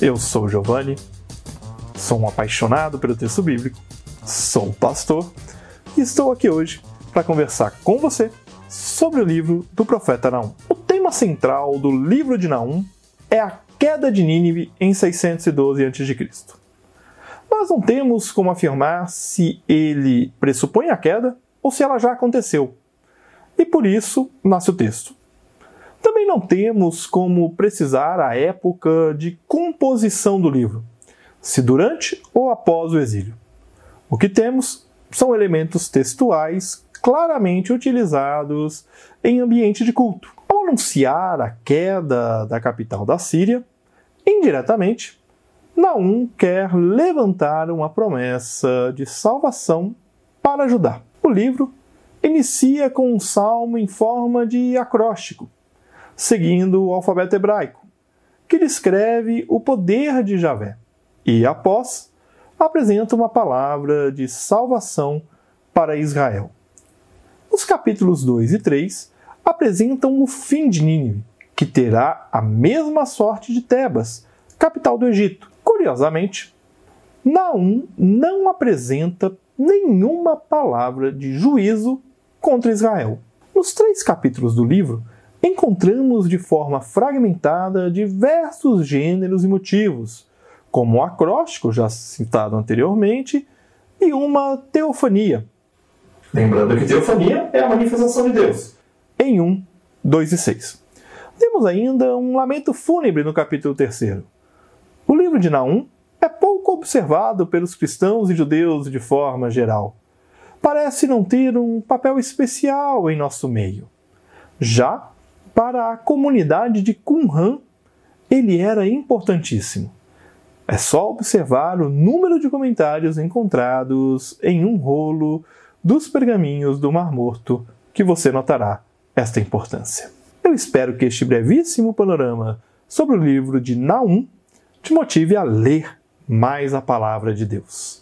Eu sou Giovanni, sou um apaixonado pelo texto bíblico, sou pastor e estou aqui hoje para conversar com você sobre o livro do profeta Naum. O tema central do livro de Naum é a queda de Nínive em 612 a.C. Nós não temos como afirmar se ele pressupõe a queda ou se ela já aconteceu. E por isso nasce o texto. Também não temos como precisar a época de composição do livro, se durante ou após o exílio. O que temos são elementos textuais claramente utilizados em ambiente de culto. Ao anunciar a queda da capital da Síria, indiretamente, Naum quer levantar uma promessa de salvação para Judá. O livro inicia com um salmo em forma de acróstico, seguindo o alfabeto hebraico, que descreve o poder de Javé, e após apresenta uma palavra de salvação para Israel. Os capítulos 2 e 3 apresentam o fim de Nínive, que terá a mesma sorte de Tebas, capital do Egito. Curiosamente, Naum não apresenta nenhuma palavra de juízo contra Israel. Nos três capítulos do livro, encontramos de forma fragmentada diversos gêneros e motivos, como o acróstico, já citado anteriormente, e uma teofania. Lembrando que teofania é a manifestação de Deus. Em 1, 2 e 6. Temos ainda um lamento fúnebre no capítulo 3. O livro de Naum é pouco observado pelos cristãos e judeus de forma geral. Parece não ter um papel especial em nosso meio. Já para a comunidade de Qumran, ele era importantíssimo. É só observar o número de comentários encontrados em um rolo dos pergaminhos do Mar Morto que você notará esta importância. Eu espero que este brevíssimo panorama sobre o livro de Naum te motive a ler mais a palavra de Deus.